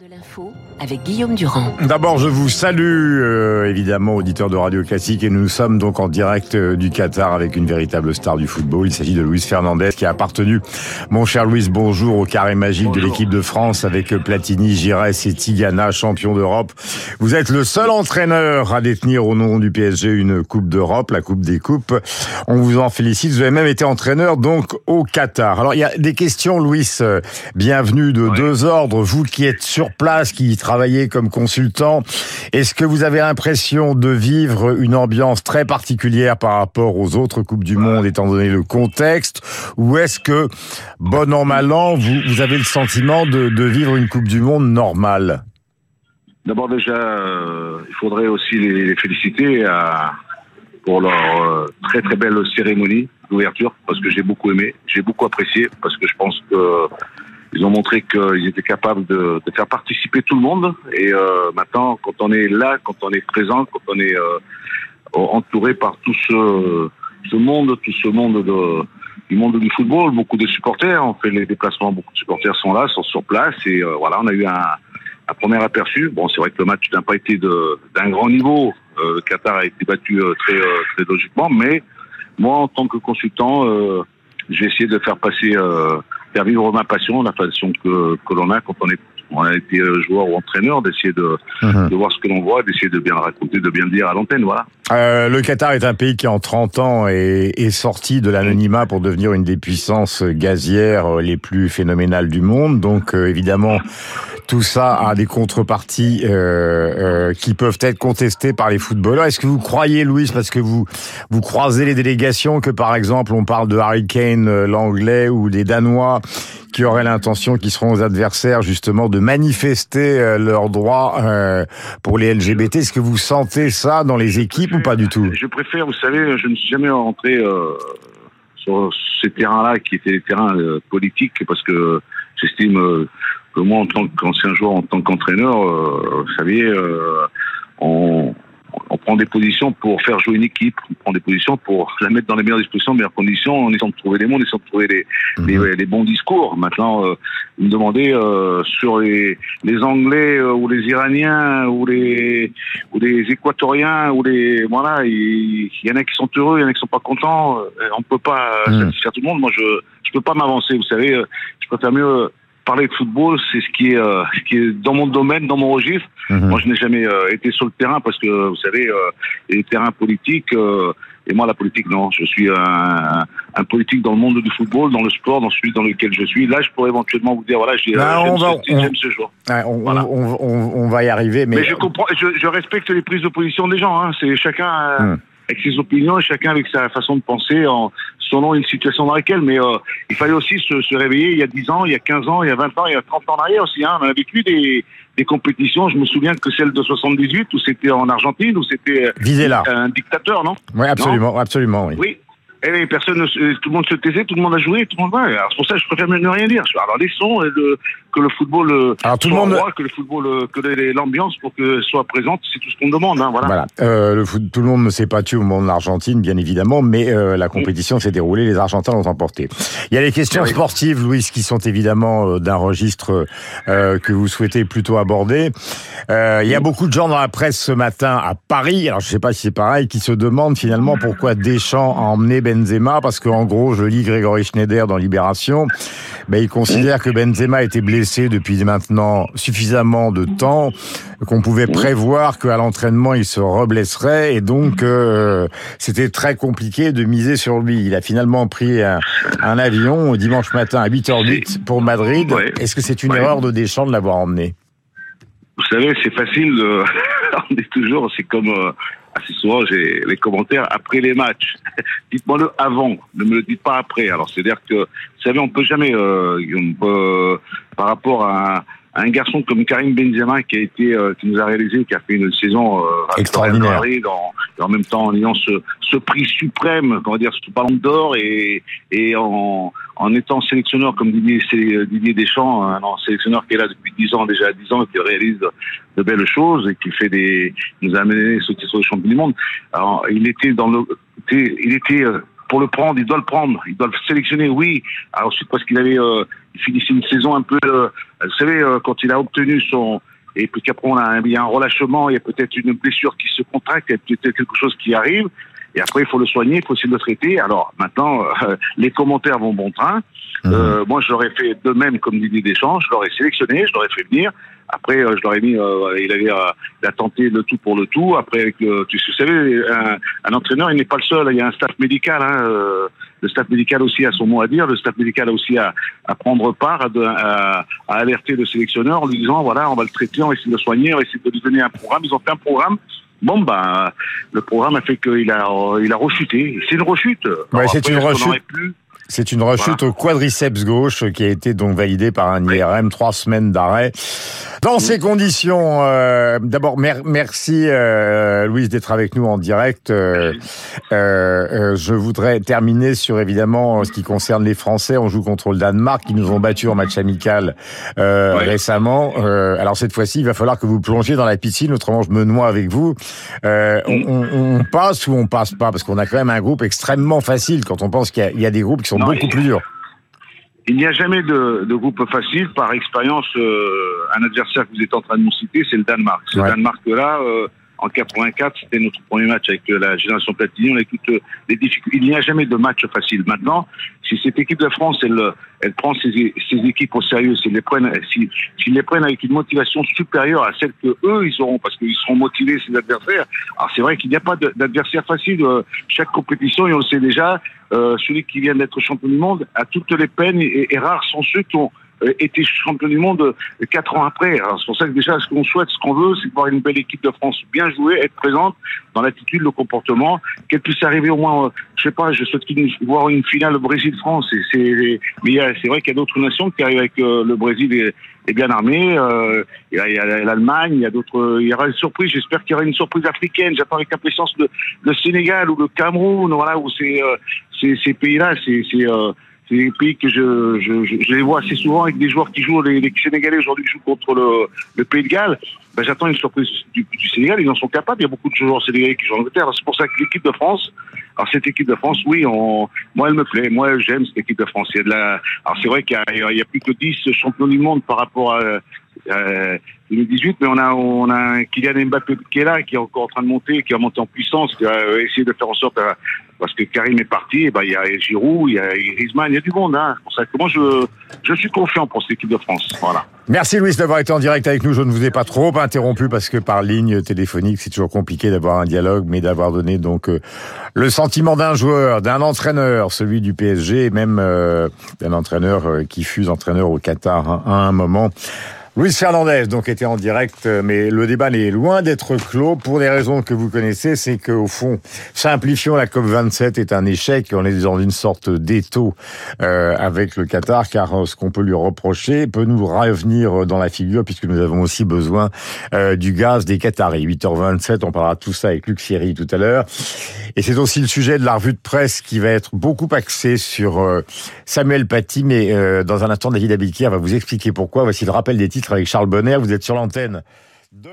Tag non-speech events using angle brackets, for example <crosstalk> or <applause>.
de l'info avec Guillaume Durand. D'abord, je vous salue, euh, évidemment, auditeur de Radio Classique, et nous sommes donc en direct euh, du Qatar avec une véritable star du football. Il s'agit de Luis Fernandez, qui a appartenu, mon cher Luis, bonjour, au carré magique de l'équipe de France avec Platini, Giresse et Tigana, champion d'Europe. Vous êtes le seul entraîneur à détenir au nom du PSG une Coupe d'Europe, la Coupe des Coupes. On vous en félicite. Vous avez même été entraîneur, donc, au Qatar. Alors, il y a des questions, Luis. euh, Bienvenue de deux ordres. Vous qui êtes sur place, qui travaillez comme consultant, est-ce que vous avez l'impression de vivre une ambiance très particulière par rapport aux autres Coupes du Monde, étant donné le contexte? Ou est-ce que, bon an, mal an, vous, vous avez le sentiment de, de vivre une Coupe du Monde normale? D'abord déjà, euh, il faudrait aussi les, les féliciter à, pour leur euh, très très belle cérémonie d'ouverture, parce que j'ai beaucoup aimé, j'ai beaucoup apprécié, parce que je pense que ils ont montré qu'ils étaient capables de, de, faire participer tout le monde. Et euh, maintenant, quand on est là, quand on est présent, quand on est euh, entouré par tout ce, ce monde, tout ce monde de, du monde du football, beaucoup de supporters, on fait les déplacements, beaucoup de supporters sont là, sont sur place, et euh, voilà, on a eu un, un premier aperçu. Bon, c'est vrai que le match n'a pas été d'un grand niveau. Euh, le Qatar a été battu euh, très, euh, très logiquement, mais moi, en tant que consultant, euh, j'ai essayé de faire passer, euh, faire vivre ma passion, la passion que, que l'on a quand on est on a été euh, joueur ou entraîneur, d'essayer de, Mhm. de voir ce que l'on voit, d'essayer de bien le raconter, de bien le dire à l'antenne, voilà. Euh, le Qatar est un pays qui, en 30 ans, est, est sorti de l'anonymat pour devenir une des puissances gazières euh, les plus phénoménales du monde. Donc, euh, évidemment, tout ça a des contreparties euh, qui peuvent être contestées par les footballeurs. Est-ce que vous croyez, Louis, parce que vous vous croisez les délégations, que par exemple, on parle de Harry Kane, l'anglais, ou des Danois, qui auraient l'intention, qui seront aux adversaires, justement, de manifester euh, leurs droits euh, pour les LGBT. Est-ce que vous sentez ça dans les équipes ou pas du tout? Je préfère, vous savez, je ne suis jamais rentré euh, sur ces terrains-là qui étaient des terrains politiques parce que j'estime que moi, en tant qu'ancien joueur, en tant qu'entraîneur, vous savez, on, on prend des positions pour faire jouer une équipe, on prend des positions pour la mettre dans les meilleures dispositions, meilleures conditions, en essayant de trouver les mots, en essayant de trouver les, les, les bons discours. Maintenant, euh, vous me demandez euh, sur les, les Anglais euh, ou les Iraniens ou les ou les Équatoriens ou les voilà, il, y en a qui sont heureux, il y en a qui sont pas contents. Euh, On peut pas euh, Mm. satisfaire tout le monde. Moi, je je peux pas m'avancer. Vous savez, euh, je préfère mieux parler de football. C'est ce qui est euh, ce qui est dans mon domaine, dans mon registre. Mhm. Moi, je n'ai jamais euh, été sur le terrain parce que vous savez, euh, les terrains politiques. euh, et moi, la politique, non. Je suis un, un politique dans le monde du football, dans le sport, dans celui dans lequel je suis. Là, je pourrais éventuellement vous dire, voilà, j'ai, j'aime, va- ce, ce joueur. Ouais, on, Voilà. on, on, on va y arriver, mais, Mais, je comprends, je, je respecte les prises de position des gens. Hein. C'est chacun Hmm. Avec ses opinions, chacun avec sa façon de penser, en selon une situation dans laquelle. Mais euh, il fallait aussi se, se réveiller il y a 10 ans, il y a 15 ans, il y a 20 ans, il y a 30 ans en arrière aussi. Hein. On a vécu des, des compétitions. Je me souviens que celle de 78, où c'était en Argentine, où c'était là. un dictateur, non? Oui, absolument, absolument, oui. Oui. Et personne, ne se- tout le monde se taisait, tout le monde a joué, tout le monde. Alors c'est pour ça que je préfère ne rien dire. Alors laissons euh, le, que le football euh, Alors tout le soit monde, roi, que le football, euh, que l'ambiance pour que soit présente, c'est tout ce qu'on demande. Hein, voilà. Voilà. Euh, le foot, tout le monde ne s'est pas tué au moment de l'Argentine, bien évidemment, mais euh, la compétition s'est déroulée, les Argentins l'ont emporté. Il y a les questions Oui. sportives, Louis, qui sont évidemment d'un registre euh, que vous souhaitez plutôt aborder. Il y a beaucoup de gens dans la presse ce matin à Paris, alors je sais pas si c'est pareil, qui se demandent finalement pourquoi Deschamps a emmené Benzema, parce qu'en gros, je lis Grégory Schneider dans Libération, ben, il considère que Benzema était blessé depuis maintenant suffisamment de temps qu'on pouvait prévoir qu'à l'entraînement il se reblesserait et donc euh, c'était très compliqué de miser sur lui. Il a finalement pris un, un avion dimanche matin à 8h08 pour Madrid. Ouais. Est-ce que c'est une Ouais. erreur de Deschamps de l'avoir emmené? Vous savez, c'est facile. de- <laughs> on est toujours, c'est comme euh, assez souvent, j'ai les commentaires après les matchs. <laughs> Dites-moi-le avant, ne me le dites pas après. Alors, c'est-à-dire que, vous savez, on peut jamais, euh, on peut, par rapport à, à un garçon comme Karim Benzema qui a été, euh, qui nous a réalisé, qui a fait une saison euh, Extraordinaire. et en même temps en ayant ce, ce prix suprême, comment dire, ce ballon d'or et, et en, en étant sélectionneur comme Didier, Didier Deschamps, un sélectionneur qui est là depuis 10 ans, déjà 10 ans, et qui réalise de, de belles choses et qui fait des, nous a amené ce titre de champion du monde. Alors, il était dans le, il était euh, pour le prendre, il doit le prendre, il doit le sélectionner, oui. Alors, ensuite, parce qu'il avait, euh, il finissait une saison un peu, euh, vous savez, euh, quand il a obtenu son, et puis qu'après on a, il y a un relâchement, il y a peut-être une blessure qui se contracte, il y a peut-être quelque chose qui arrive, et après il faut le soigner, il faut de le traiter. Alors maintenant, euh, <laughs> les commentaires vont bon train. Mhm. Euh, moi, je l'aurais fait de même comme Didier Deschamps, je l'aurais sélectionné, je l'aurais fait venir. Après, euh, je l'aurais mis, euh, il avait, euh, il a tenté le tout pour le tout. Après, avec le, tu sais, vous savez, un, un entraîneur, il n'est pas le seul. Il y a un staff médical. Hein, le staff médical aussi a son mot à dire. Le staff médical a aussi à, à prendre part, à, de- à- à alerter le sélectionneur en lui disant voilà, on va le traiter, on va essayer de le soigner, on va essayer de lui donner un programme. Ils ont fait un programme. Bon, ben, le programme a fait qu'il a, il a rechuté. C'est une rechute. Alors c'est une rechute. C'est une rechute au quadriceps gauche qui a été donc validée par un IRM, trois semaines d'arrêt. Dans ces conditions, euh, d'abord mer- merci euh, Louise d'être avec nous en direct. Euh, euh, euh, je voudrais terminer sur évidemment ce qui concerne les Français. On joue contre le Danemark, qui nous ont battus en match amical euh, récemment. Euh, alors cette fois-ci, il va falloir que vous plongiez dans la piscine, autrement je me noie avec vous. Euh, on, on- on passe ou on passe pas? Parce qu'on a quand même un groupe extrêmement facile quand on pense qu'il y y, a des groupes qui sont Non, beaucoup plus durs. Il n'y a jamais de, de groupe facile. Par expérience, euh, un adversaire que vous êtes en train de nous citer, c'est le Danemark. Ce Ouais. Danemark-là, euh, en 84, c'était notre premier match avec euh, la génération Platini. On a toutes euh, les difficultés. Il n'y a jamais de match facile. Maintenant, si cette équipe de France, elle, euh, elle prend ses, ses équipes au sérieux, s'ils les prennent, si- s'ils les prennent avec une motivation supérieure à celle que eux ils auront, parce qu'ils seront motivés ces adversaires. Alors c'est vrai qu'il n'y a pas d'adversaire facile. Chaque compétition, et on le sait déjà, euh, celui qui vient d'être champion du monde a toutes les peines et rares sont ceux qui ont euh, été champion du monde euh, quatre ans après. C'est pour ça que déjà, ce qu'on souhaite, ce qu'on veut, c'est voir une belle équipe de France bien jouer, être présente dans l'attitude, le comportement, qu'elle puisse arriver au moins, euh, je sais pas, je souhaite qu'il- voir une finale Brésil-France. Et c'est, mais c'est vrai qu'il y a d'autres nations qui arrivent avec le Brésil est, est bien armé. Euh, il y a, il y a l'Allemagne, il y a d'autres. Il y aura une surprise. J'espère qu'il y aura une surprise africaine. J'attends avec impatience le, le Sénégal ou le Cameroun. Voilà où c'est euh, ces, ces pays-là, c'est c'est, euh, c'est des pays que je, je, je, je les vois assez souvent avec des joueurs qui jouent, les, les Sénégalais aujourd'hui jouent contre le, le Pays de Galles. Ben, J'attends une surprise du, du Sénégal, ils en sont capables. Il y a beaucoup de joueurs sénégalais qui jouent en Angleterre. C'est pour ça que l'équipe de France, alors cette équipe de France, oui, on, moi elle me plaît. Moi j'aime cette équipe de France. Il y a de la, alors c'est vrai qu'il y a, y a plus que 10 champions du monde par rapport à euh, 2018, mais on a on a un Kylian Mbappé qui est là, qui est encore en train de monter, qui va monter en puissance, qui va euh, essayer de faire en sorte, euh, parce que Karim est parti, et ben il y a Giroud, il y a Griezmann, il y a du monde. Hein. Pour ça moi je je suis confiant pour cette équipe de France. Voilà. Merci Louis d'avoir été en direct avec nous. Je ne vous ai pas trop interrompu parce que par ligne téléphonique, c'est toujours compliqué d'avoir un dialogue, mais d'avoir donné donc euh, le sentiment d'un joueur, d'un entraîneur, celui du PSG, même euh, d'un entraîneur euh, qui fut entraîneur au Qatar hein, à un moment. Luis Fernandez donc était en direct, euh, mais le débat n'est loin d'être clos pour des raisons que vous connaissez. C'est qu'au fond, simplifions la COP 27 est un échec. On est dans une sorte d'étau euh, avec le Qatar, car euh, ce qu'on peut lui reprocher peut nous revenir dans la figure puisque nous avons aussi besoin euh, du gaz des Qataris. 8h27, on parlera de tout ça avec Luc Thierry tout à l'heure. Et c'est aussi le sujet de la revue de presse qui va être beaucoup axé sur euh, Samuel Paty, mais euh, dans un instant, David Abikir va vous expliquer pourquoi. Voici le rappel des titres avec Charles Bonner. Vous êtes sur l'antenne de